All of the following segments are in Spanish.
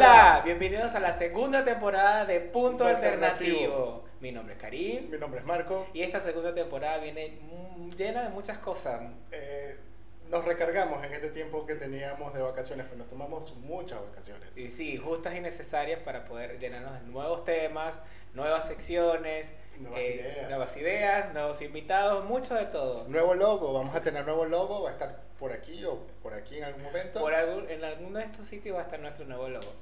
Hola, bienvenidos a la segunda temporada de Punto Punto Alternativo. Alternativo. Mi nombre es Karim Mi nombre es Marco. y esta segunda temporada viene llena de muchas cosas. Eh, nos recargamos en este tiempo que teníamos de vacaciones, pero nos tomamos muchas vacaciones. Y sí, justas y necesarias para poder llenarnos de nuevos temas, nuevas secciones, Nuevas eh, ideas. nuevas ideas, nuevos invitados, mucho de todo. Nuevo logo, vamos a tener nuevo logo, va a estar por aquí o por aquí en algún momento. Por algún, en alguno de estos sitios va a estar nuestro nuevo logo.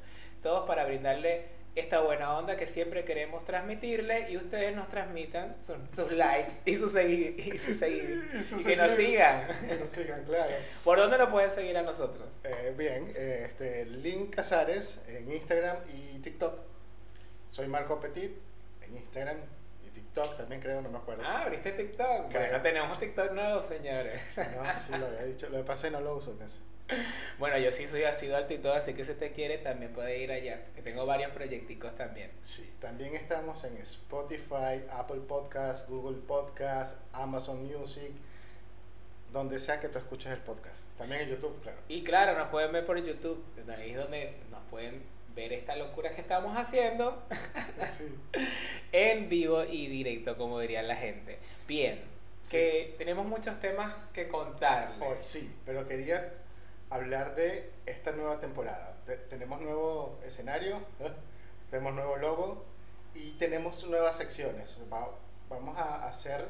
Todos para brindarle esta buena onda que siempre queremos transmitirle y ustedes nos transmitan sus, sus likes y sus seguir y sus seguir Y sus y que nos sigan. Que nos sigan, claro. ¿Por dónde nos pueden seguir a nosotros? Eh, bien, eh, este, Link Casares en Instagram y TikTok. Soy Marco Petit en Instagram y TikTok también creo, no me acuerdo. Ah, abriste TikTok. Creo. Bueno, tenemos TikTok nuevo, señores. No, sí lo había dicho, lo que pasa es que no lo uso casi. Bueno, yo sí soy asiduo al TikTok, así que si usted quiere también puede ir allá. Que tengo varios proyecticos también. Sí, también estamos en Spotify, Apple Podcast, Google Podcast, Amazon Music, donde sea que tú escuches el podcast. También en YouTube, claro. Y claro, nos pueden ver por YouTube. Ahí es donde nos pueden ver esta locura que estamos haciendo. Sí. en vivo y directo, como dirían la gente. Bien, que tenemos muchos temas que contarles. Oh, sí, pero quería hablar de esta nueva temporada. Te- tenemos nuevo escenario, tenemos nuevo logo y tenemos nuevas secciones. Va- vamos a hacer,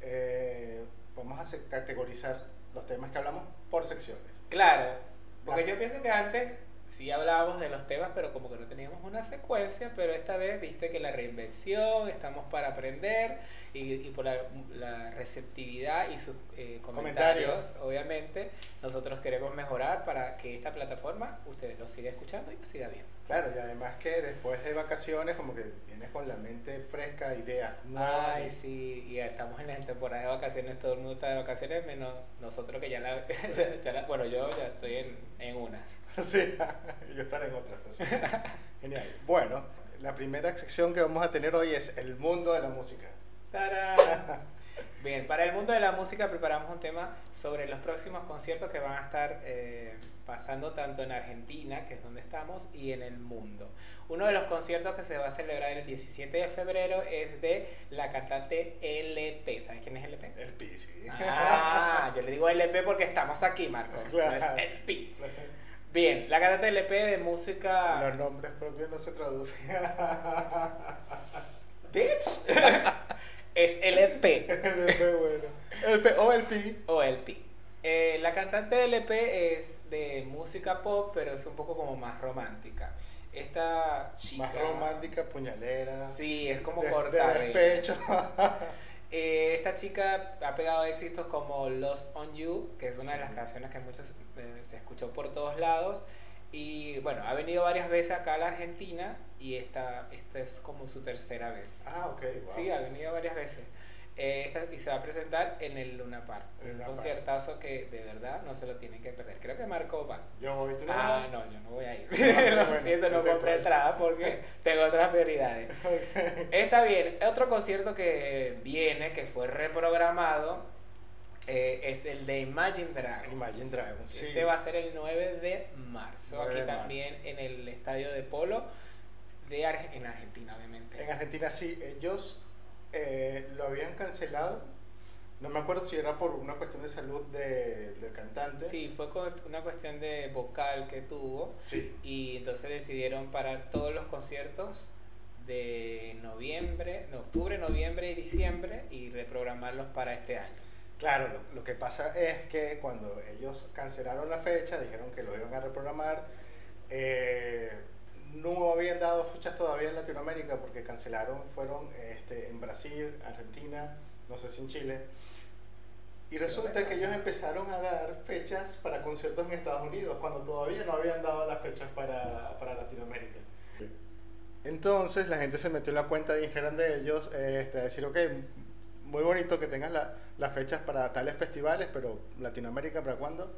eh, vamos a categorizar los temas que hablamos por secciones. Claro, porque La- yo pienso que antes sí hablábamos de los temas, pero como que no teníamos una secuencia, pero esta vez viste que la reinvención, estamos para aprender y, y por la, la receptividad y sus eh, comentarios, Comentarios. obviamente, nosotros queremos mejorar para que esta plataforma ustedes lo siga escuchando y lo siga viendo. Claro, y además que después de vacaciones como que vienes con la mente fresca, ideas nuevas. Ay, sí, y estamos en la temporada de vacaciones, todo el mundo está de vacaciones, menos nosotros que ya la, ya la- bueno, yo ya estoy en, en unas. Sí, yo estaré en otras. Genial. Bueno, la primera sección que vamos a tener hoy es el mundo de la música. ¡Tarán! Bien, para el mundo de la música preparamos un tema sobre los próximos conciertos que van a estar eh, pasando tanto en Argentina, que es donde estamos, y en el mundo. Uno de los conciertos que se va a celebrar el 17 de febrero es de la cantante LP. ¿Sabes quién es LP? El sí. Ah, yo le digo LP porque estamos aquí, Marcos. No es Claro. LP. Bien, la cantante LP de música... Los nombres propios no se traducen. Bitch. es LP. El P, bueno. El P o el pi. o LP. Eh, la cantante de LP es de música pop, pero es un poco como más romántica. Esta chica. Más romántica, puñalera. Sí, es como de, corta. de despecho. Eh, esta chica ha pegado éxitos como Lost on You, que es una de las canciones que muchos eh, se escuchó por todos lados. Y bueno, ha venido varias veces acá a la Argentina y esta, esta es como su tercera vez. ah, ok. Wow. Sí, ha venido varias veces. Eh, esta- y se va a presentar en el Luna Park. Un Luna conciertazo que de verdad no se lo tienen que perder. Creo que Marco va. Yo voy, tú no Ah, vas? no, yo no voy a ir. Ah, lo bueno, siento, no no compré entrada porque tengo otras prioridades. Ok. Está bien. Otro concierto que viene, que fue reprogramado, eh, es el de Imagine Dragons. Imagine Dragons, sí. Este va a ser el 9 de marzo. 9 aquí de marzo. también en el estadio de Polo de Arge- en Argentina, obviamente. En Argentina sí, ellos eh, lo habían cancelado. No me acuerdo si era por una cuestión de salud de- del cantante. Sí, fue con una cuestión de vocal que tuvo Sí. y entonces decidieron parar todos los conciertos de noviembre, de octubre, noviembre y diciembre y reprogramarlos para este año. Claro, lo, lo que pasa es que cuando ellos cancelaron la fecha, dijeron que lo iban a reprogramar, eh, no habían dado fechas todavía en Latinoamérica porque cancelaron, fueron este, en Brasil, Argentina, no sé si en Chile. Y resulta que ellos empezaron a dar fechas para conciertos en Estados Unidos cuando todavía no habían dado las fechas para, para Latinoamérica. Entonces la gente se metió en la cuenta de Instagram de ellos eh, este, a decir, ok, muy bonito que tengas la- las fechas para tales festivales, pero Latinoamérica, ¿para cuándo?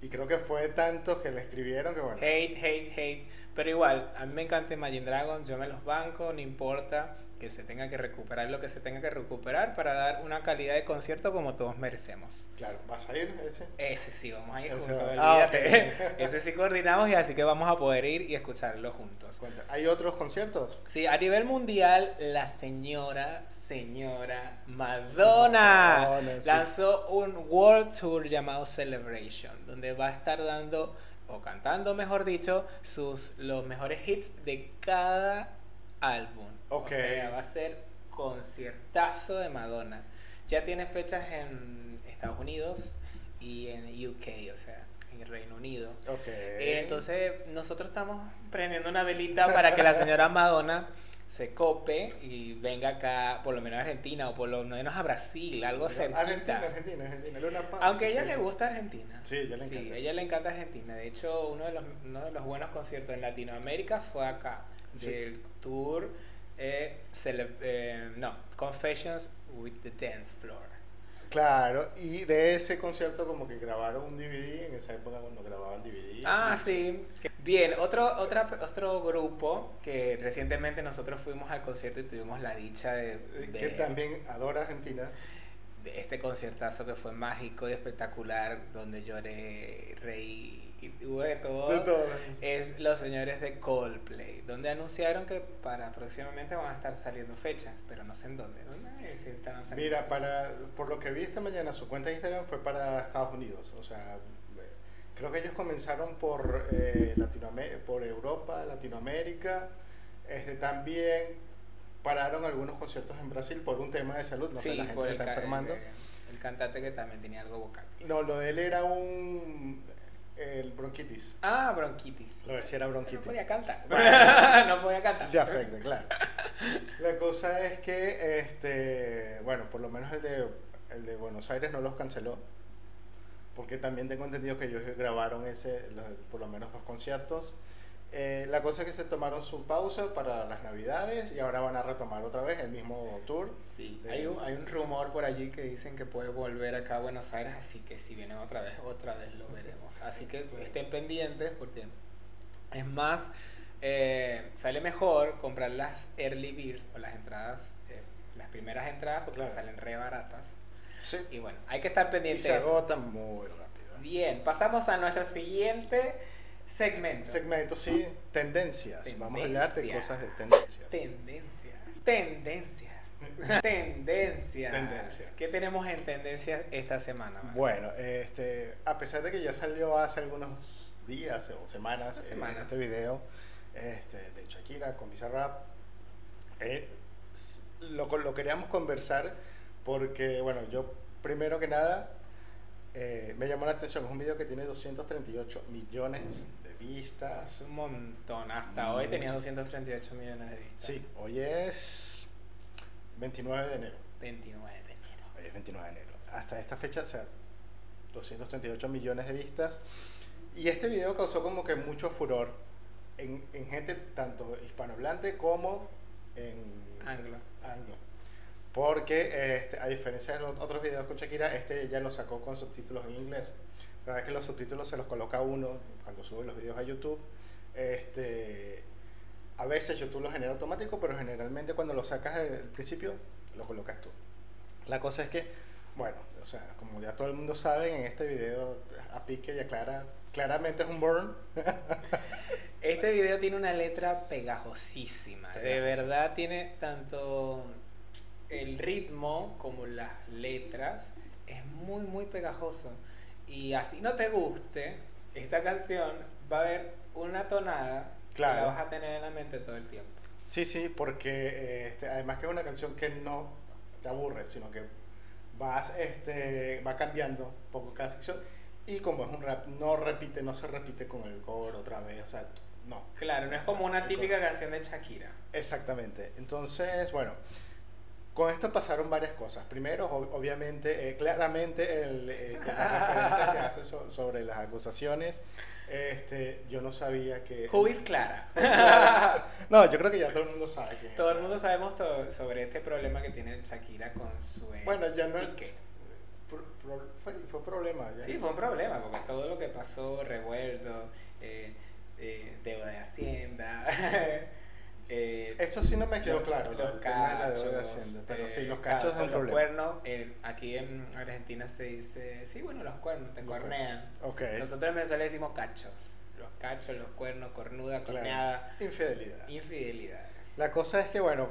Y creo que fue tanto que le escribieron que bueno. Hate, hate, hate. Pero igual, a mí me encanta Imagine Dragons, yo me los banco, no importa que se tenga que recuperar lo que se tenga que recuperar para dar una calidad de concierto como todos merecemos. Claro, ¿vas a ir ese? Ese sí, vamos a ir Ese juntos. Ah. Ese sí coordinamos y así que vamos a poder ir y escucharlo juntos. ¿Hay otros conciertos? Sí, a nivel mundial, la señora, señora Madonna, Madonna, sí. lanzó un World Tour llamado Celebration, donde va a estar dando, o cantando mejor dicho, sus, los mejores hits de cada álbum. Ok. O sea, va a ser conciertazo de Madonna. Ya tiene fechas en Estados Unidos y en UK, o sea, en Reino Unido. Ok. Eh, Entonces, nosotros estamos prendiendo una velita para que la señora Madonna se cope y venga acá, por lo menos a Argentina o por lo menos a Brasil, algo cerquita. Argentina, Argentina, Argentina. Luna Park. Aunque a ella le gusta Argentina. Sí, ella le encanta. a ella le encanta Argentina. De hecho, uno de los, uno de los buenos conciertos en Latinoamérica fue acá, Sí. del tour, eh, eh, no, Confessions with the Dance Floor. Claro, y de ese concierto como que grabaron un DVD en esa época cuando grababan DVD. Ah, sí. Bien, otro, otra, otro grupo que recientemente nosotros fuimos al concierto y tuvimos la dicha de, Eh, de- Que también adora Argentina. de este conciertazo que fue mágico y espectacular, donde lloré, reí y hubo de todo. De todo. Es los señores de Coldplay, donde anunciaron que para próximamente van a estar saliendo fechas, pero no sé en dónde. ¿Dónde es que estaban saliendo Mira, fechas? para, por lo que vi esta mañana, su cuenta de Instagram fue para Estados Unidos. O sea, eh, creo que ellos comenzaron por, eh, Latinoamérica, por Europa, Latinoamérica. Este, también pararon algunos conciertos en Brasil por un tema de salud. No sé, Sí, la gente se está enfermando. el- el cantante que también tenía algo vocal. No, lo de él era un. El bronquitis. Ah, bronquitis. Lo de si era No bronquitis. podía cantar. Bueno. no podía cantar. Ya afecta, claro. La cosa es que, este, bueno, por lo menos el de, el de Buenos Aires no los canceló. Porque también tengo entendido que ellos grabaron ese, los- por lo menos dos conciertos. Eh, la cosa es que se tomaron su pausa para las navidades y ahora van a retomar otra vez el mismo tour. Sí, de- hay un, hay un rumor por allí que dicen que puede volver acá a Buenos Aires, así que si vienen otra vez, otra vez lo veremos. Así que estén pendientes porque es más, eh, sale mejor comprar las early beers o las entradas, eh, las primeras entradas porque Claro. salen re baratas. Sí. Y bueno, hay que estar Y pendientes. se agotan muy rápido. Bien, pasamos a nuestro siguiente segmento. Segmento, sí, tendencias. Vamos a hablar de cosas de tendencias. Tendencias. Tendencias. Tendencias. Tendencias. ¿Qué tenemos en tendencias esta semana? Bueno, este, a pesar de que ya salió hace algunos días o semanas eh, semana. este video este, de Shakira con Bizarrap, eh, lo, lo queríamos conversar porque, bueno, yo primero que nada eh, me llamó la atención, es un video que tiene 238 millones de vistas. Es un montón. Hasta hoy tenía 238 millones de vistas. Sí, hoy es 29 de enero. 29 de enero. Hoy es 29 de enero. Hasta esta fecha, o sea, 238 millones de vistas. Y este video causó como que mucho furor en, en gente tanto hispanohablante como en Anglo. anglo. Porque este, a diferencia de los otros videos con Shakira, este ya lo sacó con subtítulos en inglés. La verdad es que los subtítulos se los coloca uno cuando sube los videos a YouTube. Este, a veces YouTube lo genera automático, pero generalmente cuando lo sacas al principio, lo colocas tú. La cosa es que, bueno, o sea, como ya todo el mundo sabe, en este video a pique y aclara, claramente es un burn. Este video tiene una letra pegajosísima. De verdad tiene tanto el ritmo como las letras. Es muy, muy pegajoso. Y así no te guste esta canción, va a haber una tonada que Claro. la vas a tener en la mente todo el tiempo. Sí, sí, porque eh, este, además que es una canción que no te aburre, sino que vas, este, va cambiando un poco cada sección. Y como es un rap, no repite, no se repite con el coro otra vez, o sea, no. Claro, no es como una típica canción de Shakira. Exactamente. Entonces, bueno, con esto pasaron varias cosas. Primero, ob- obviamente, eh, claramente, el, eh, con las referencias que hace so- sobre las acusaciones, este, yo no sabía que... Who is Clara? No, yo creo que ya todo el mundo sabe que... Todo el mundo sabemos todo sobre este problema que tiene Shakira con su ex. Bueno, ya no es... Piqué. pro- pro- fue, fue problema. ya. Sí, fue un problema, porque todo lo que pasó, revuelto, eh, eh, deuda de Hacienda, eh, Eh, Eso sí no me quedó los- claro, Los la cachos. Hacienda, pero sí, eh, los cachos son los problema. cuernos. eh, aquí en Argentina se dice, sí, bueno, los cuernos, te cornean. Ok. Nosotros en Venezuela decimos cachos. Los cachos, los cuernos, cornuda, Claro. corneada, Infidelidad. infidelidades. La cosa es que, bueno,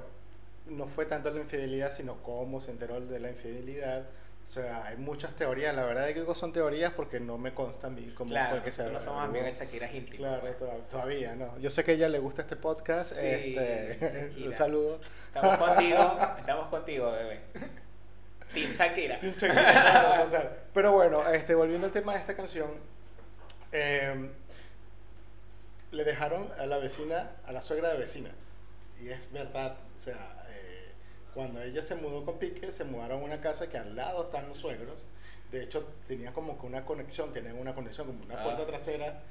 no fue tanto la infidelidad, sino cómo se enteró de la infidelidad. O sea, hay muchas teorías. La verdad es que son teorías porque no me constan bien cómo claro, fue que se no somos amigas de Shakira íntimo. Claro, pues. toda- todavía no. Yo sé que a ella le gusta este podcast. Sí, este, un saludo. Estamos contigo, estamos contigo, bebé. Team Shakira. Team Shakira, no. Pero bueno, este, volviendo al tema de esta canción, eh, le dejaron a la vecina, a la suegra de vecina. Y es verdad, o sea, cuando ella se mudó con Pique, se mudaron a una casa que al lado están los suegros. De hecho, tenía como que una conexión, tienen una conexión, como una Ah. puerta trasera.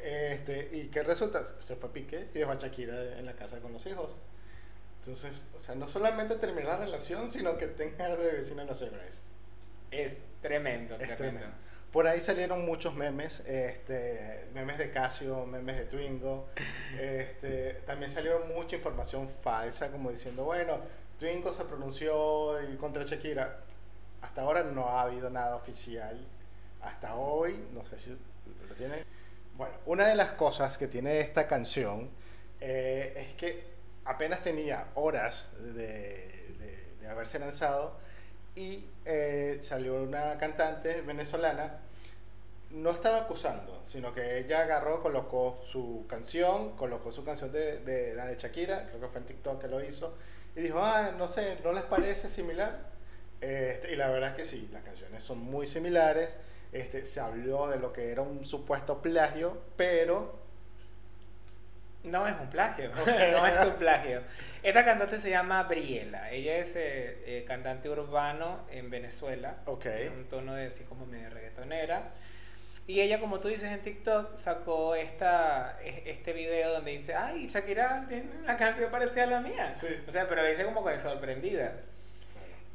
Este, y qué resulta, se fue Pique y dejó a Shakira en la casa con los hijos. Entonces, o sea, no solamente terminó la relación, sino que tenga de vecina suegra. Es, Es tremendo, es tremendo. tremendo. Por ahí salieron muchos memes, este, memes de Casio, memes de Twingo. Este, también salieron mucha información falsa, como diciendo, bueno, Twingo se pronunció y contra Shakira. Hasta ahora no ha habido nada oficial. Hasta hoy, no sé si lo tiene. Bueno, una de las cosas que tiene esta canción eh, es que apenas tenía horas de, de- de haberse lanzado y eh, salió una cantante venezolana, no estaba acusando, sino que ella agarró, colocó su canción, colocó su canción de, de la de Shakira, creo que fue en TikTok que lo hizo, y dijo, ah, no sé, ¿no les parece similar? Este, y la verdad es que sí, las canciones son muy similares, este, se habló de lo que era un supuesto plagio, pero No es un plagio, Ok. no es un plagio. Esta cantante se llama Briela, ella es eh, eh, cantante urbano en Venezuela, Ok. Tiene un tono de así como medio reggaetonera. Y ella, como tú dices en TikTok, sacó esta, e- este video donde dice, ay, Shakira tiene una canción parecida a la mía. Sí. O sea, pero dice como que sorprendida.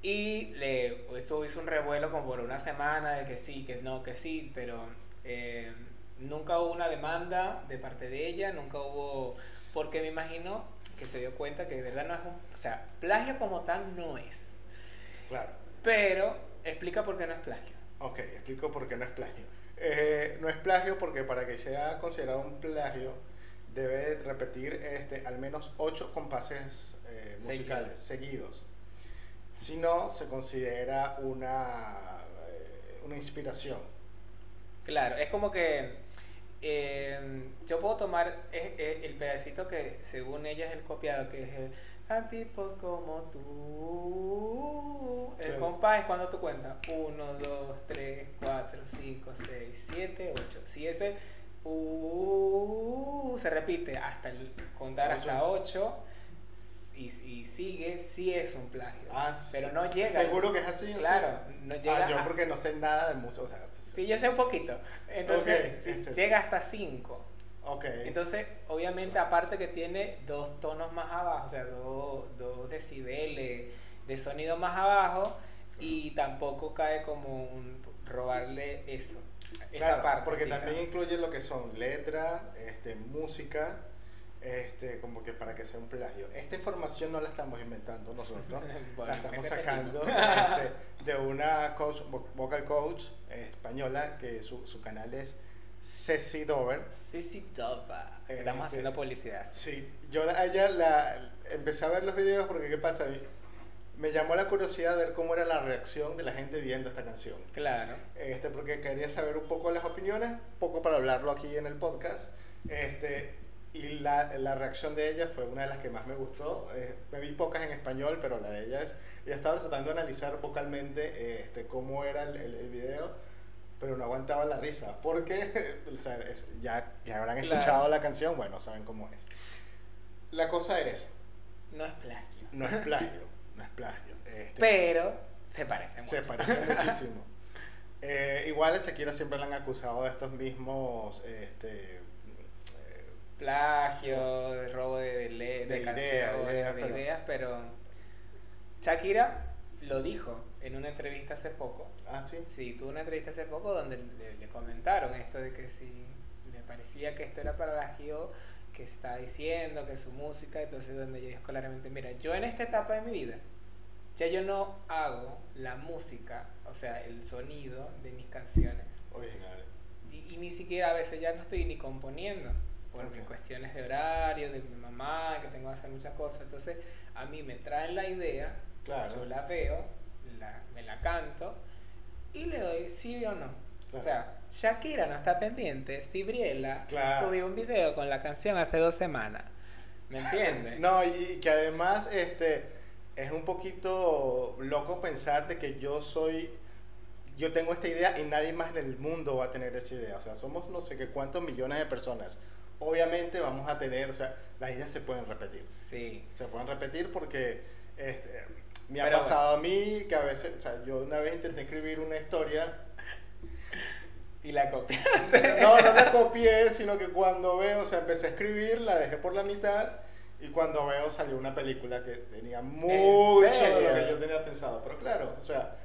Y le, esto hizo un revuelo como por una semana de que sí, que no, que sí, pero eh, nunca hubo una demanda de parte de ella, nunca hubo, porque me imagino que se dio cuenta que de verdad no es un, o sea, plagio como tal no es, Claro. pero explica por qué no es plagio. Ok, explico por qué no es plagio. Eh, no es plagio porque para que sea considerado un plagio debe repetir este, al menos ocho compases eh, musicales seguidos. Si no, se considera una, eh, una inspiración. Claro, es como que eh, yo puedo tomar eh, eh, el pedacito que según ella es el copiado, que es el a tipos como tú. El compás es cuando tú cuentas 1, 2, 3, 4, 5, 6, 7, 8. Si ese uh, se repite hasta el contar Ocho. hasta 8 y, y sigue, sí es un plagio. Ah, pero no llega. Seguro que es así. Claro, no llega Ah, yo a- porque no sé nada de música. O sea, pues, Sí, yo sé un poquito. Entonces, sí, llega hasta 5. ok. Entonces, obviamente, aparte que tiene dos tonos más abajo, o sea, dos, dos decibeles de sonido más abajo, y tampoco cae como un robarle eso, esa parte. Porque también incluye lo que son letra, este, música, este, como que para que sea un plagio. Esta información no la estamos inventando nosotros, Bueno, la estamos me sacando este, de una coach, vo- vocal coach eh, española que su, su canal es Ceci Dover. Sissy Dova. Estamos Este, haciendo publicidad. Sí, yo a ella la empecé a ver los videos porque qué pasa, me llamó la curiosidad de ver cómo era la reacción de la gente viendo esta canción. Claro. este, porque quería saber un poco las opiniones, poco para hablarlo aquí en el podcast. Este, y la, la reacción de ella fue una de las que más me gustó. Eh, me vi pocas en español, pero la de ella es. Ella estaba tratando de analizar vocalmente eh, este, cómo era el, el, el video, pero no aguantaba la risa, porque o sea, es- ya, ya habrán Claro. escuchado la canción, bueno, saben cómo es. La cosa es, No es plagio. no es plagio, no es plagio. este, Pero se parece mucho. se parece muchísimo. Eh, igual a Shakira siempre la han acusado de estos mismos este, plagio, de robo de, de, De canciones, de pero- ideas, pero Shakira lo dijo en una entrevista hace poco. ah, sí. Sí, tuvo una entrevista hace poco donde le, le comentaron esto de que si le parecía que esto era plagio que se estaba diciendo, que su música, entonces donde yo dije claramente, mira, yo en esta etapa de mi vida, ya yo no hago la música, o sea, el sonido de mis canciones. Originales. Y, y ni siquiera a veces ya no estoy ni componiendo, porque Ok. cuestiones de horario, de mi mamá, que tengo que hacer muchas cosas. Entonces, a mí me traen la idea, Claro. yo la veo, la, me la canto y le doy sí o no. O sea, Shakira no está pendiente, si Briela Claro. subió un video con la canción hace dos semanas. ¿Me entiendes? No, y que además este, es un poquito loco pensar de que yo soy, yo tengo esta idea y nadie más en el mundo va a tener esa idea. O sea, somos no sé qué cuántos millones de personas. Obviamente vamos a tener, o sea, las ideas se pueden repetir. Sí. Se pueden repetir porque este, me ha Pero pasado a mí que a veces, o sea, yo una vez intenté escribir una historia Y la copia. No, no la copié, sino que cuando veo, o sea, empecé a escribir, la dejé por la mitad y cuando veo salió una película que tenía mucho de lo que yo tenía pensado. Pero claro, o sea,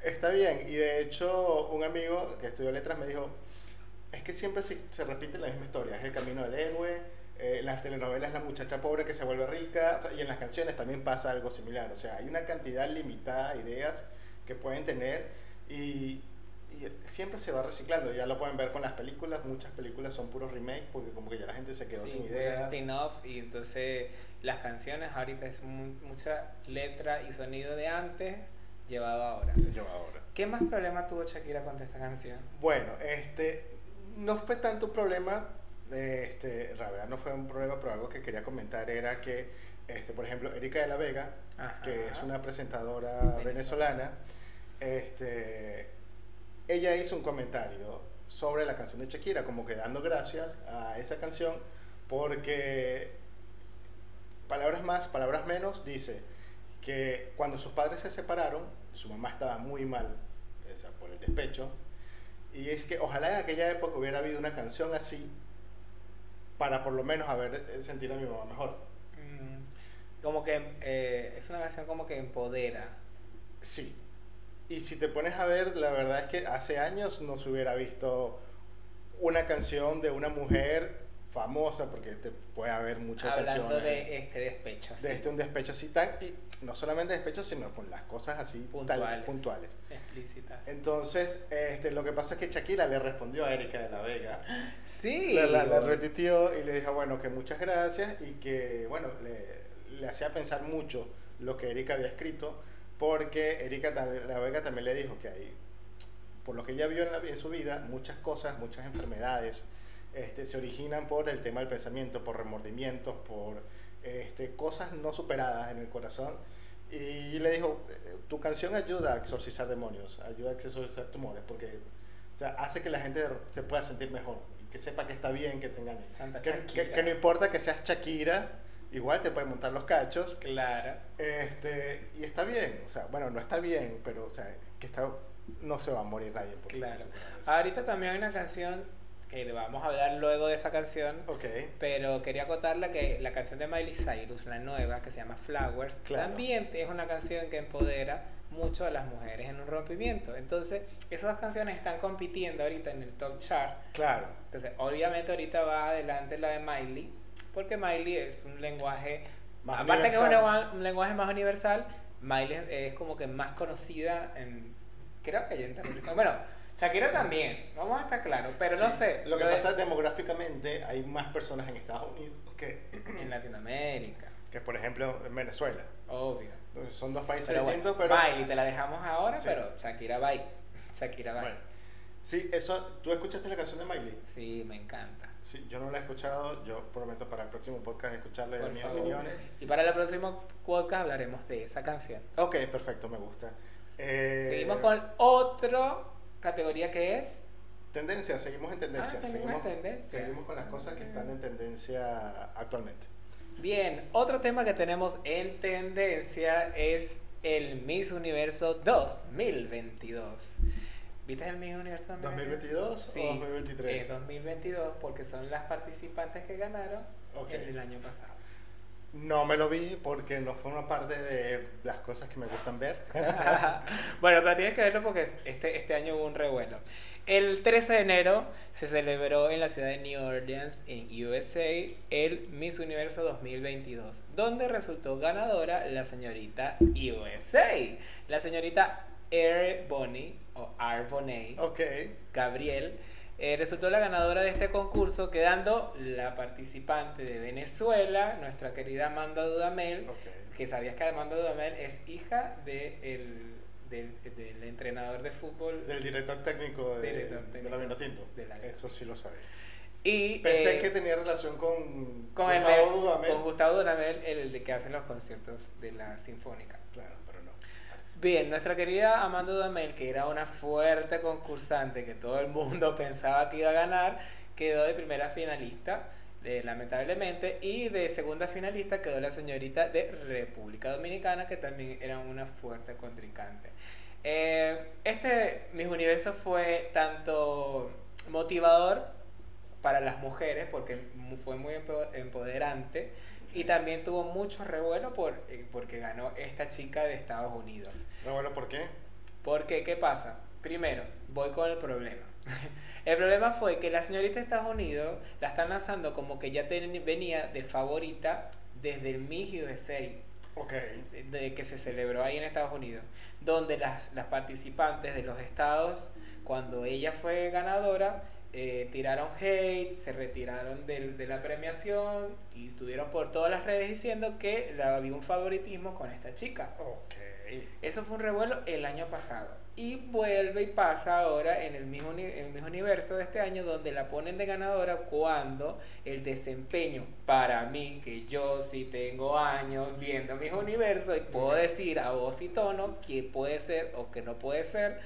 está bien. Y de hecho, un amigo que estudió letras me dijo, es que siempre se, se repite la misma historia, es el camino del héroe. eh, en las telenovelas la muchacha pobre que se vuelve rica o sea, y en las canciones también pasa algo similar. O sea, hay una cantidad limitada de ideas que pueden tener y, y siempre se va reciclando. Ya lo pueden ver con las películas. Muchas películas son puros remake porque como que ya la gente se quedó Sí, sin ideas. spin-off, y entonces las canciones ahorita es mu- mucha letra y sonido de antes llevado ahora. Yo ahora. ¿Qué más problema tuvo Shakira con esta canción? Bueno, este no fue tanto un problema, de, este, realidad no fue un problema, pero algo que quería comentar era que, este, por ejemplo, Erika de la Vega, Ajá. que es una presentadora Venezolana. venezolana, este, ella hizo un comentario sobre la canción de Shakira, como que dando gracias a esa canción, porque palabras más, palabras menos, dice que cuando sus padres se separaron, su mamá estaba muy mal o sea, por el despecho, y es que ojalá en aquella época hubiera habido una canción así para por lo menos haber eh, sentir a mi mamá mejor. Mm, Como que eh, es una canción como que empodera. Sí. Y si te pones a ver, la verdad es que hace años no se hubiera visto una canción de una mujer famosa, porque te puede haber muchas Hablando canciones de este despecho. de este un despecho así tan, y no solamente despecho, sino con las cosas así tal- Puntuales. puntuales. explícitas. Entonces, este, lo que pasa es que Shakira le respondió a Erika de la Vega, Sí. la- la bo- repitió y le dijo, bueno, que muchas gracias y que, bueno, le, le hacía pensar mucho lo que Erika había escrito, porque Erika de la Vega también le dijo que hay, por lo que ella vio en, la- en su vida, muchas cosas, muchas enfermedades este, se originan por el tema del pensamiento, por remordimientos, por este, cosas no superadas en el corazón. Y le dijo, eh, tu canción ayuda a exorcizar demonios, ayuda a exorcizar tumores, porque o sea, hace que la gente se pueda sentir mejor y que sepa que está bien que te engañes. Santa Que, que- que no importa que seas Shakira, igual te pueden montar los cachos. Claro. Este, y está bien, o sea, bueno, no está bien, pero o sea, que está, no se va a morir nadie. por Claro. Ahorita también hay una canción que le vamos a hablar luego de esa canción. Ok, Pero quería acotarla que la canción de Miley Cyrus, la nueva, que se llama Flowers, Claro. también es una canción que empodera mucho a las mujeres en un rompimiento. Entonces, esas dos canciones están compitiendo ahorita en el top chart. claro. Entonces, obviamente ahorita va adelante la de Miley, porque Miley es un lenguaje, Más aparte que es un, universal. un lenguaje más universal, Miley es como que más conocida en, creo que ya en. Bueno, Shakira también, vamos a estar claros, pero no sé. Lo que pasa es demográficamente hay más personas en Estados Unidos que, en Latinoamérica, que por ejemplo, en Venezuela. obvio. Entonces son dos países Pero bueno, distintos, pero... Miley te la dejamos ahora, Sí. pero Shakira bye. Shakira bye. Bueno, sí, eso, ¿tú escuchaste la canción de Miley? Sí, me encanta. Sí, yo no la he escuchado, yo prometo para el próximo podcast escucharle Por mis favor. opiniones. Y para el próximo podcast hablaremos de esa canción. Ok, perfecto, me gusta. Eh, Seguimos con otra categoría que es Tendencia, seguimos en tendencia. Ah, seguimos en tendencia. seguimos con las cosas que están en tendencia actualmente. Bien, otro tema que tenemos en tendencia es el Miss Universo 2022. ¿Viste el Miss Universo ¿2022 Sí, o 2023? Es 2022 porque son las participantes que ganaron Ok. el del año pasado. No me lo vi porque no forma parte de las cosas que me gustan ver. bueno, pero tienes que verlo porque este, este año hubo un revuelo. El 13 de enero se celebró en la ciudad de New Orleans, en USA, el Miss Universo 2022, donde resultó ganadora la señorita USA, la señorita Air Bonnie o Arbonne okay. Gabriel eh, resultó la ganadora de este concurso, quedando la participante de Venezuela, nuestra querida Amanda Dudamel, que sabías que Amanda Dudamel es hija de el, del, entrenador de fútbol. Del director técnico de, de la Vinotinto. Eso sí lo sabía. Y, Pensé eh, que tenía relación con, con Gustavo Dudamel. Con Gustavo Dudamel, el de que hace los conciertos de la Sinfónica. Bien, nuestra querida Amanda Dudamel, que era una fuerte concursante que todo el mundo pensaba que iba a ganar, quedó de primera finalista, eh, lamentablemente, y de segunda finalista quedó la señorita de República Dominicana, que también era una fuerte contrincante. Eh, este Miss Universo fue tanto motivador para las mujeres, porque fue muy empoderante, y también tuvo mucho revuelo por, eh, porque ganó esta chica de Estados Unidos. ¿Revuelo por qué? Porque, ¿qué pasa? Primero, voy con el problema. el problema fue que la señorita de Estados Unidos la están lanzando como que ya venía de favorita desde el Miss USA. Okay. De, que se celebró ahí en Estados Unidos, donde las, las participantes de los estados, cuando ella fue ganadora, eh, tiraron hate, se retiraron de la premiación y estuvieron por todas las redes diciendo que había un favoritismo con esta chica. Okay. Eso fue un revuelo el año pasado. Y vuelve y pasa ahora en el mismo, el mismo universo de este año donde la ponen de ganadora cuando el desempeño para mí, que yo sí tengo años viendo mis universos y puedo decir a voz y tono que puede ser o que no puede ser,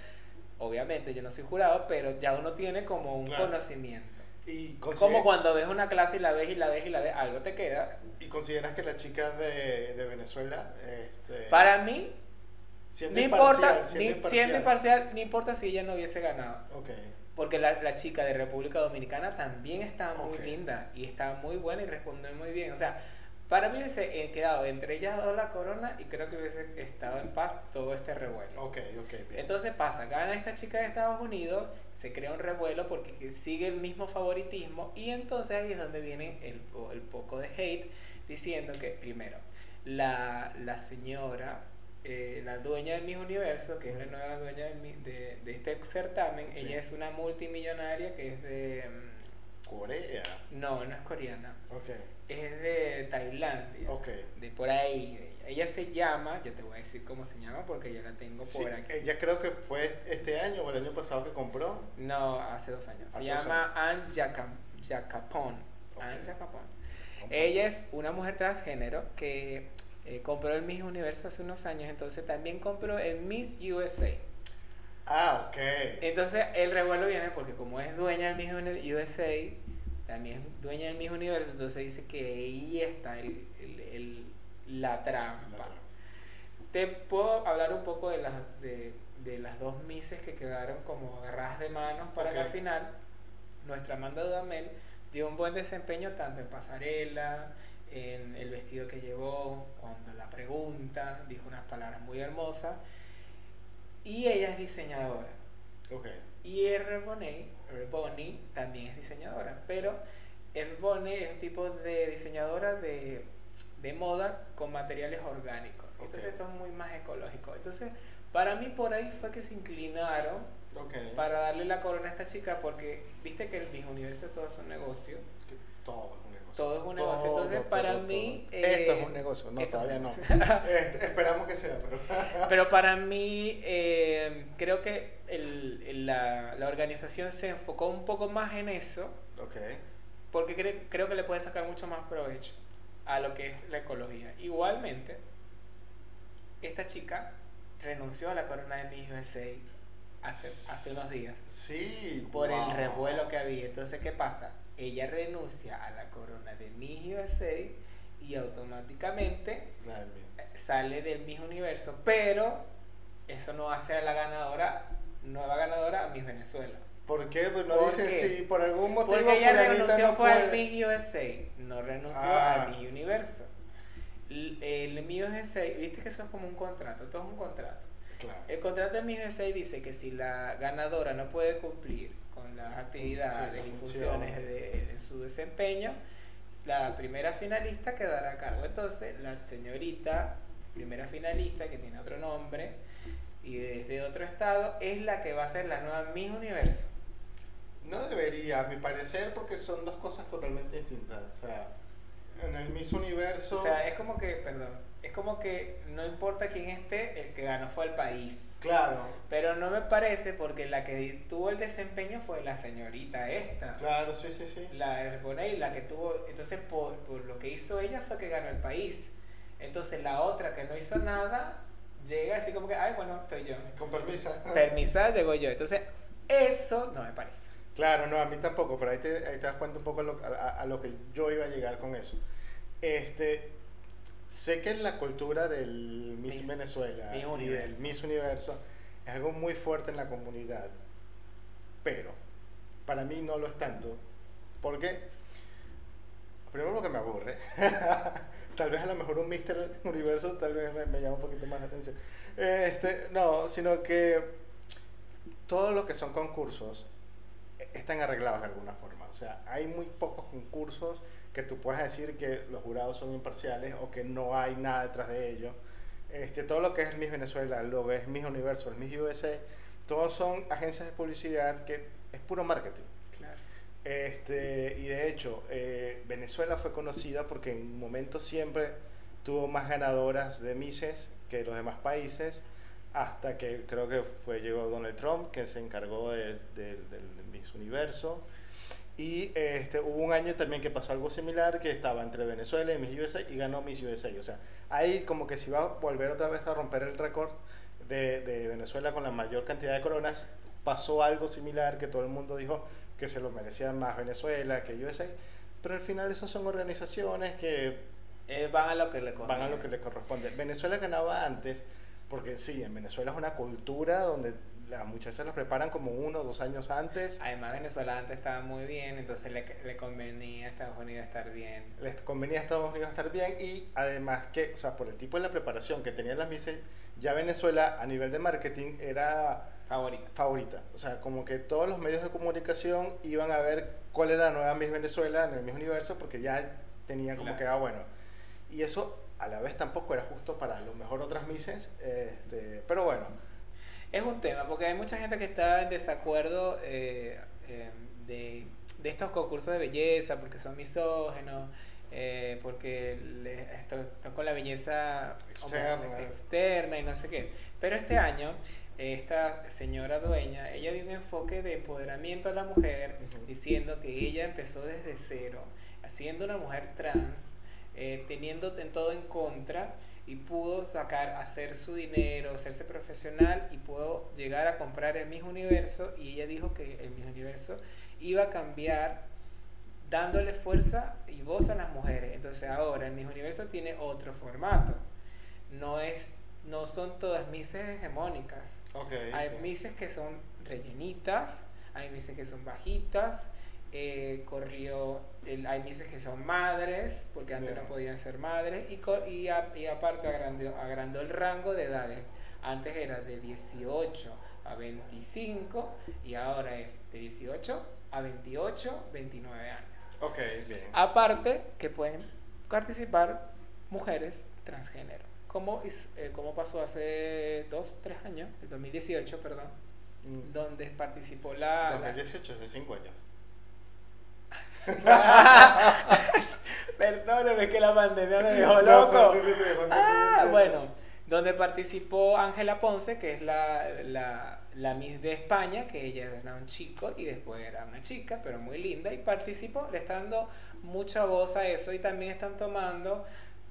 obviamente yo no soy jurado, pero ya uno tiene como un conocimiento. Y como cuando ves una clase y la ves y la ves y la ves, algo te queda. ¿Y consideras que la chica de, de Venezuela... Este, Para mí, no importa, siendo, imparcial. no importa si ella no hubiese ganado. Okay. Porque la, la, chica de República Dominicana también está muy linda y está muy buena y responde muy bien. O sea, para mí hubiese quedado entre ellas dos la corona y creo que hubiese estado en paz todo este revuelo. Ok, ok, bien. Entonces pasa, gana esta chica de Estados Unidos, se crea un revuelo porque sigue el mismo favoritismo y entonces ahí es donde viene el, el poco de hate diciendo que primero, la, la señora, eh, la dueña de Miss Universo, que es la nueva dueña de, de, este certamen, ella es una multimillonaria que es de... Corea. No, no es coreana. Okay es de Tailandia. De por ahí. Ella se llama, yo te voy a decir cómo se llama porque ya la tengo por aquí. Ella creo que fue este año o el año pasado que compró. No, hace dos años. se llama Anne Jacapon. Anne. Ella es una mujer transgénero que eh, compró el Miss Universo hace unos años, entonces también compró el Miss USA. Ah, ok. Entonces el revuelo viene porque como es dueña del Miss USA, también es dueña del mismo universo, entonces dice que ahí está el, el, la trampa. Te puedo hablar un poco de las, de, de las dos mises que quedaron como agarradas de manos para la final. Nuestra Amanda Dudamel dio un buen desempeño tanto en pasarela, en el vestido que llevó, cuando la pregunta, dijo unas palabras muy hermosas. Y ella es diseñadora. Okay. Y R. Bonnie también es diseñadora, pero Bonnie es un tipo de diseñadora de, de moda con materiales orgánicos. Entonces son muy más ecológicos. Entonces, para mí por ahí fue que se inclinaron para darle la corona a esta chica porque viste que el mismo universo todo es un negocio. Todo todo es un negocio. Entonces, para mí. esto es un negocio, no, todavía no. Eh, esperamos que sea, pero. pero para mí, eh, creo que el, la, la, organización se enfocó un poco más en eso. Okay. Porque creo que le puede sacar mucho más provecho a lo que es la ecología. Igualmente, esta chica renunció a la corona de Miss USA hace, hace unos días. Sí. Por el revuelo que había. Entonces, ¿qué pasa? Ella renuncia a la corona de Miss USA y automáticamente sale del Miss Universo, pero eso no hace a la ganadora, nueva ganadora a Miss Venezuela. ¿Por qué? Pues no dicen si por algún motivo Porque ella renunció no fue al Miss USA, no renunció al ah. Miss Universo. el mío es 6, viste que eso es como un contrato, todo es un contrato. Claro. El contrato de mío 6 dice que si la ganadora no puede cumplir con las actividades y funciones de, su desempeño, la primera finalista quedará a cargo. Entonces, la señorita primera finalista, que tiene otro nombre, y desde otro estado, es la que va a ser la nueva Miss Universo. No debería, a mi parecer, porque son dos cosas totalmente distintas. O sea, en el Miss Universo. O sea, es como que, perdón, es como que no importa quién esté, el que ganó fue el país. Claro. Pero no me parece porque la que tuvo el desempeño fue la señorita esta. Claro, sí, sí, sí. La y la que tuvo. Entonces, por, por lo que hizo ella fue que ganó el país. Entonces, la otra que no hizo nada llega así como que, ay, bueno, estoy yo. Con permisa. Permisa, llegó yo. Entonces, eso no me parece. Claro, no, a mí tampoco, pero ahí te, ahí te das cuenta un poco a lo, que yo iba a llegar con eso. Este, sé que en la cultura del Miss, Venezuela y del Miss Universo es algo muy fuerte en la comunidad, pero para mí no lo es tanto, porque primero lo que me aburre, tal vez a lo mejor un Mister Universo tal vez me, me llama un poquito más la atención, este, no, sino que todo lo que son concursos están arreglados de alguna forma. O sea, hay muy pocos concursos que tú puedas decir que los jurados son imparciales o que no hay nada detrás de ellos. Este, todo lo que es el Miss Venezuela, lo que es Miss Universo, el Miss USA, todos son agencias de publicidad que es puro marketing. Claro. Este, y de hecho, eh, Venezuela fue conocida porque en un momento siempre tuvo más ganadoras de Misses que los demás países, hasta que creo que fue llegó Donald Trump, que se encargó de, del Universo. Y este, hubo un año también que pasó algo similar, que estaba entre Venezuela y Miss USA y ganó Miss USA. O sea, ahí como que se iba a volver otra vez a romper el récord de, de, Venezuela con la mayor cantidad de coronas. Pasó algo similar que todo el mundo dijo que se lo merecía más Venezuela que USA. Pero al final esas son organizaciones que eh, van, a lo que le van a lo que le corresponde. Venezuela ganaba antes, porque sí, en Venezuela es una cultura donde las muchachas las preparan como uno o dos años antes. Además, Venezuela antes estaba muy bien, entonces le, le, convenía a Estados Unidos estar bien. Les convenía a Estados Unidos estar bien y además que, o sea, por el tipo de la preparación que tenían las Misses, ya Venezuela a nivel de marketing era favorita. Favorita. O sea, como que todos los medios de comunicación iban a ver cuál era la nueva Miss Venezuela en el mismo universo porque ya tenían como que, ah, bueno. Y eso a la vez tampoco era justo para lo mejor otras Misses, este, pero bueno es un tema, porque hay mucha gente que está en desacuerdo eh, eh, de, de, estos concursos de belleza, porque son misógenos, eh, porque están con la belleza externa. y no sé qué. Pero este año, esta señora dueña, ella dio un enfoque de empoderamiento a la mujer, diciendo que ella empezó desde cero, siendo una mujer trans, teniendo en todo en contra y pudo sacar, hacer su dinero, hacerse profesional y pudo llegar a comprar el mismo universo y ella dijo que el mismo universo iba a cambiar dándole fuerza y voz a las mujeres. Entonces ahora el mismo universo tiene otro formato. No es no son todas mises hegemónicas. hay mises que son rellenitas, hay mises que son bajitas, eh, corrió, el, hay mises que son madres, porque antes no podían ser madres, y, y, y aparte agrandó, el rango de edades. Antes era de 18 a 25 y ahora es de 18 a 28, 29 años. Ok, bien. Aparte que pueden participar mujeres transgénero. Como, eh, como pasó hace 2, 3 años, el 2018, perdón, mm. donde participó la... 2018, hace 5 años. Perdóneme que la pandemia me dejó loco. ah, bueno, donde participó Ángela Ponce, que es la, la, la, Miss de España, que ella era un chico y después era una chica, pero muy linda, y participó, le está dando mucha voz a eso y también están tomando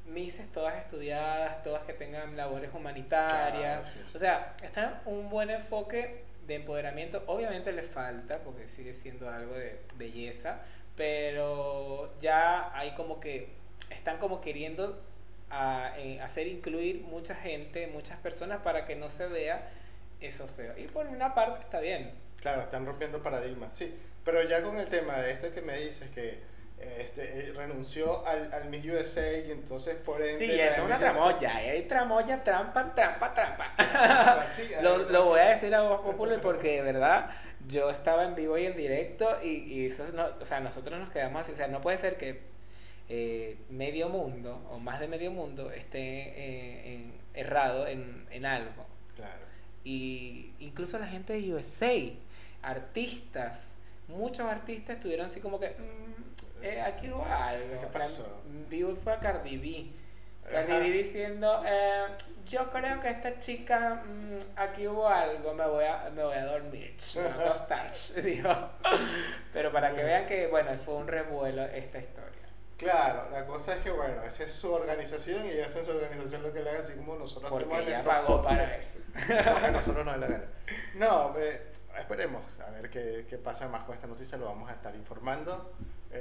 Misses todas estudiadas, todas que tengan labores humanitarias. O sea, está un buen enfoque de empoderamiento. Obviamente le falta, porque sigue siendo algo de belleza, pero ya hay como que están como queriendo a, eh, hacer incluir mucha gente, muchas personas para que no se vea eso feo. Y por una parte está bien. Claro, están rompiendo paradigmas, sí. Pero ya con el tema de esto que me dices que este, eh, renunció al, al Miss USA y entonces por ende... Sí, es una tramoya, hay tramoya, trampa, trampa, trampa. Lo, lo voy a decir a voz popular porque de verdad yo estaba en vivo y en directo y, y eso es no, o sea, nosotros nos quedamos así, o sea, no puede ser que eh, medio mundo o más de medio mundo esté eh, en- errado en, en algo. Claro. Y incluso la gente de USA, artistas, muchos artistas estuvieron así como que, "Mm, eh, aquí hubo algo. ¿Qué pasó? Vi fue a Cardi B. Cardi. B diciendo, eh, yo creo que esta chica, mm, aquí hubo algo, me voy a, me voy a dormir, me voy a acostar", dijo. Pero para que vean que, bueno, fue un revuelo esta historia. Claro, la cosa es que, bueno, esa es su organización y ella hace su organización lo que le haga, así como nosotros hacemos Porque en ella pagó para eso. A nosotros nos da la gana. No, eh, esperemos a ver qué, qué pasa más con esta noticia, lo vamos a estar informando.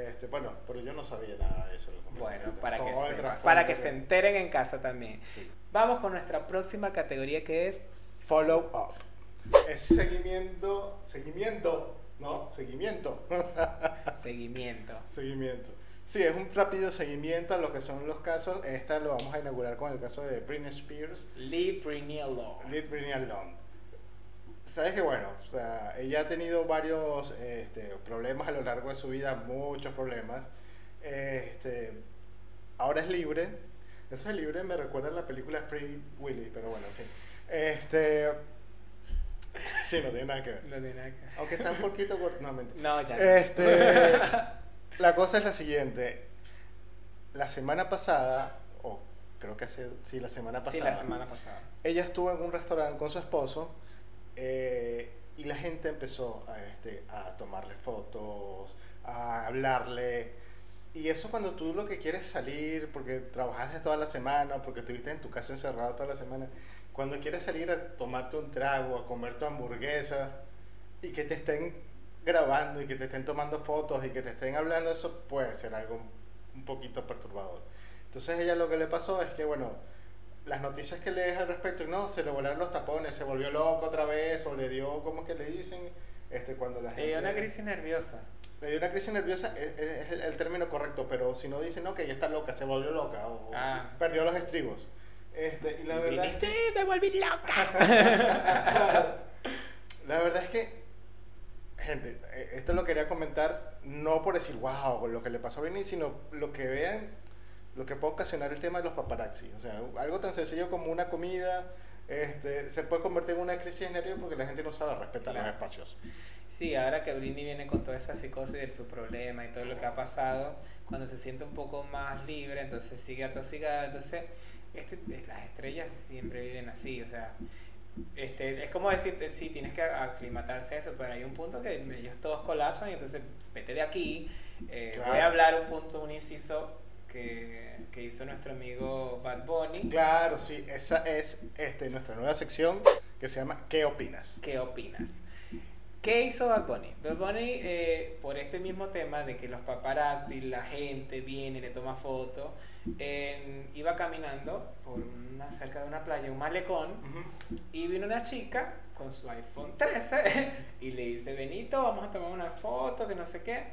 Este, bueno, pero yo no sabía nada de eso. Bueno, para que, trasfondo para que se enteren en casa también. Sí. Vamos con nuestra próxima categoría que es Follow up. Es seguimiento, seguimiento, ¿no? Seguimiento. seguimiento. seguimiento. Sí, es un rápido seguimiento a lo que son los casos. Esta lo vamos a inaugurar con el caso de Britney Spears. Lee Britney Law. Lead Britney Alone. Sabes que bueno, o sea, ella ha tenido varios este, problemas a lo largo de su vida, muchos problemas. Este, ahora es libre. Eso es libre me recuerda a la película Free Willy, pero bueno, en fin. Este, sí, no tiene nada que ver. No tiene nada que- Aunque está un poquito corto. No, mentira. No, ya. no. Este, la cosa es la siguiente. La semana pasada, o creo que hace, sí, la semana Sí, pasada, la semana pasada. ella estuvo en un restaurante con su esposo eh, y la gente empezó a, este, a tomarle fotos, a hablarle. Y eso cuando tú lo que quieres es salir, porque trabajaste toda la semana, porque estuviste en tu casa encerrado toda la semana, cuando quieres salir a tomarte un trago, a comer tu hamburguesa y que te estén grabando y que te estén tomando fotos y que te estén hablando, eso puede ser algo un poquito perturbador. Entonces ella lo que le pasó es que, bueno, las noticias que lees al respecto, no, se le volaron los tapones, se volvió loco otra vez, o le dio, ¿cómo que le dicen? Este, cuando la Le gente... dio una crisis nerviosa. Le dio una crisis nerviosa, es, es el, el término correcto, pero si no dicen, no, que ella está loca, se volvió loca, o Ah. perdió los estribos. Este, y la verdad Britney, es que- sí, me volví loca. La verdad es que, gente, eh, esto lo quería comentar no por decir, wow, lo que le pasó a Britney, sino lo que vean, lo que puede ocasionar el tema de los paparazzi. O sea, algo tan sencillo como una comida este, se puede convertir en una crisis de nervios porque la gente no sabe respetar Claro. los espacios. Sí, ahora que Britney viene con toda esa psicosis de su problema y todo lo que ha pasado, cuando se siente un poco más libre, entonces sigue atosigada. Entonces, este, las estrellas siempre viven así, o sea, este, es como decirte, sí, tienes que aclimatarse a eso, pero hay un punto que ellos todos colapsan y entonces vete de aquí. Eh, Claro. Voy a hablar un punto, un inciso que, que hizo nuestro amigo Bad Bunny. Claro, sí, esa es este, nuestra nueva sección que se llama ¿Qué opinas? ¿Qué opinas? ¿Qué hizo Bad Bunny? Bad Bunny, eh, por este mismo tema de que los paparazzi, la gente viene y le toma fotos, en- iba caminando por una, cerca de una playa, un malecón, Ujú. y vino una chica con su iPhone 13 y le dice, Benito, vamos a tomar una foto, que no sé qué.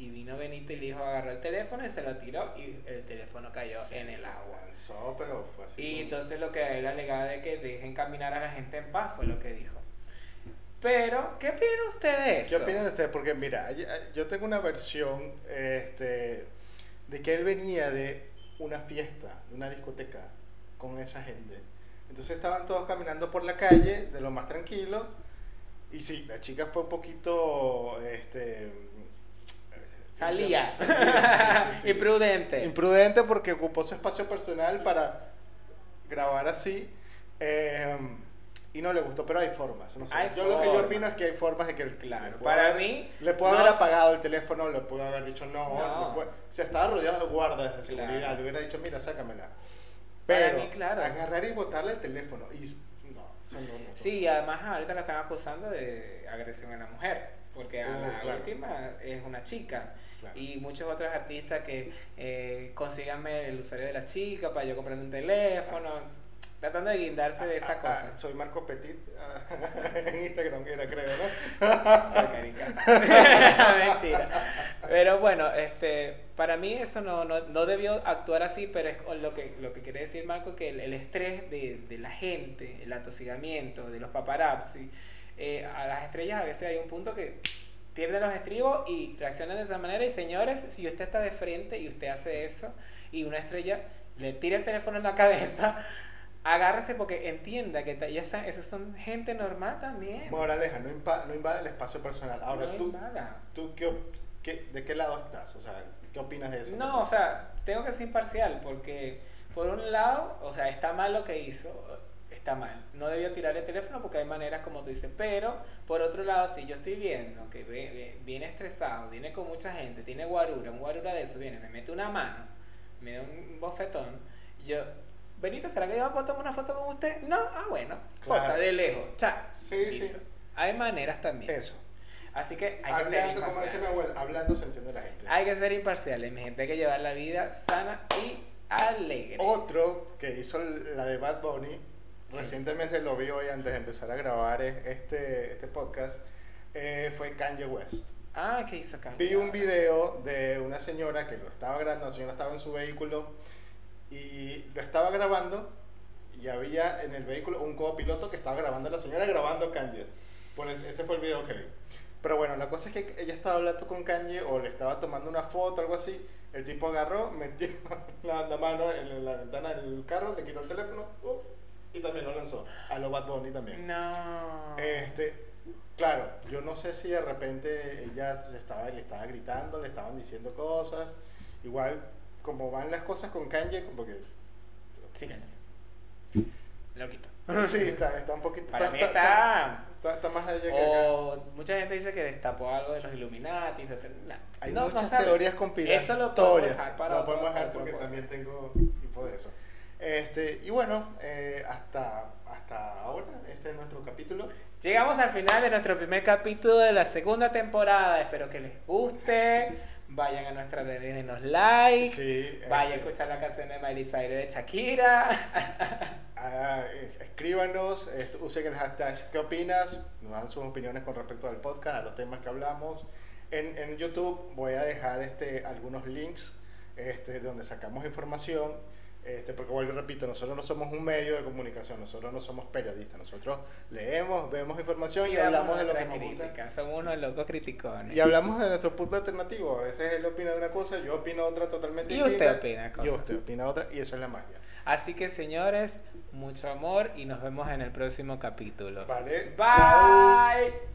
Y vino Benito y le dijo, agarró el teléfono y se lo tiró y el teléfono cayó Se en el agua. lanzó, pero fue así. Y como- entonces lo que él alegaba de que dejen caminar a la gente en paz fue lo que dijo. Pero, ¿qué opina usted de ¿Qué opinan de ustedes? Porque mira, yo tengo una versión este, de que él venía de una fiesta, de una discoteca con esa gente. Entonces estaban todos caminando por la calle, de lo más tranquilo. Y sí, la chica fue un poquito... Este, Salía. salía, sí, sí, sí. Imprudente. Imprudente porque ocupó su espacio personal para grabar así. eh, y no le gustó, pero hay formas. No sé. Hay yo lo que yo opino es que hay formas de que el Claro, para haber- mí, le pudo no- haber apagado el teléfono, le pudo haber dicho no, No. o sea, estaba rodeado de guardas de seguridad, Claro. le hubiera dicho, mira, sácamela. Para Pero mí, claro. agarrar y botarle el teléfono y no, eso no. Sí, además ahorita la están acusando de agresión a la mujer, porque a Uh, la claro. última es una chica. Claro. Y muchos otros artistas que eh, consíganme el usuario de la chica para yo comprarme un teléfono. tratando de guindarse de esa Ah, cosa. ah, soy Marco Petit ah, en Instagram, que era, creo, ¿no? Soy carica. Mentira. Pero bueno, este, para mí eso no, no, no debió actuar así, pero es lo que, lo que quiere decir Marco, que el, el estrés de, de la gente, el atosigamiento, de los paparazzi, eh, a las estrellas a veces hay un punto que pierden los estribos y reaccionan de esa manera. Y señores, si usted está de frente y usted hace eso y una estrella le tira el teléfono en la cabeza, agárrese porque entienda que ya esa- son gente normal también. Moraleja, no, impa- no invade el espacio personal. Ahora, No tú, invada. tú qué, qué- ¿de qué lado estás? O sea, ¿qué opinas de eso? No, o sea, tengo que ser imparcial porque por un lado, o sea, está mal lo que hizo, está mal. No debió tirar el teléfono porque hay maneras como tú dices, pero por otro lado, si yo estoy viendo que viene estresado, viene con mucha gente, tiene guarura, un guarura de eso, viene, me mete una mano, me da un bofetón, yo, Benito, ¿será que yo puedo tomar una foto con usted? No, ah, bueno, Claro. de lejos, chao. Sí, Listo. sí. Hay maneras también. Eso. Así que hay que ser Hablando, como dice mi imparciales. abuela, hablando se entiende la gente. Hay que ser imparciales, mi gente. Hay que llevar la vida sana y alegre. Otro que hizo la de Bad Bunny, ¿Qué recientemente lo vi hoy antes de empezar a grabar es- este, este podcast, eh, fue Kanye West. Ah, ¿qué hizo Kanye? Vi un video de una señora que lo estaba grabando, la señora estaba en su vehículo y lo estaba grabando y había en el vehículo un copiloto que estaba grabando a la señora grabando Kanye. Por es- ese fue el video que vi. Pero bueno, la cosa es que ella estaba hablando con Kanye o le estaba tomando una foto, algo así. El tipo agarró, metió la, la mano en la ventana del carro, le quitó el teléfono uh, y también lo lanzó. A lo Bad Bunny también. No. Este, claro, yo no sé si de repente ella se estaba, le estaba gritando, le estaban diciendo cosas. Igual, como van las cosas con Kanye, como que. Sí, cállate. Lo quito. Sí, está, está un poquito. Para está, mí está- está. está- más allá que acá. O mucha gente dice que destapó algo de los Illuminati. nah. Hay No, no muchas sabe. teorías conspiratorias. Eso lo podemos dejar para Lo otro- podemos dejar otro porque podcast. también tengo info de eso. Este, y bueno, eh, hasta, hasta ahora, este es nuestro capítulo. Llegamos al final de nuestro primer capítulo de la segunda temporada. Espero que les guste. Vayan a nuestra red, denos like. Sí, Vayan a este, escuchar la canción de Miley Cyrus de Shakira. Ah, eh, escríbanos, est- usen el hashtag ¿qué opinas? Nos dan sus opiniones con respecto al podcast, a los temas que hablamos. En, en YouTube voy a dejar este, algunos links este, donde sacamos información, este, porque vuelvo y repito, nosotros no somos un medio de comunicación, nosotros no somos periodistas, nosotros leemos, vemos información y, hablamos de lo que nos gusta. Somos unos locos criticones. Y hablamos de nuestro punto alternativo. A veces él opina de una cosa, yo opino otra totalmente y. Y usted opina otra y eso es la magia. Así que señores, mucho amor y nos vemos en el próximo capítulo. Vale. Bye.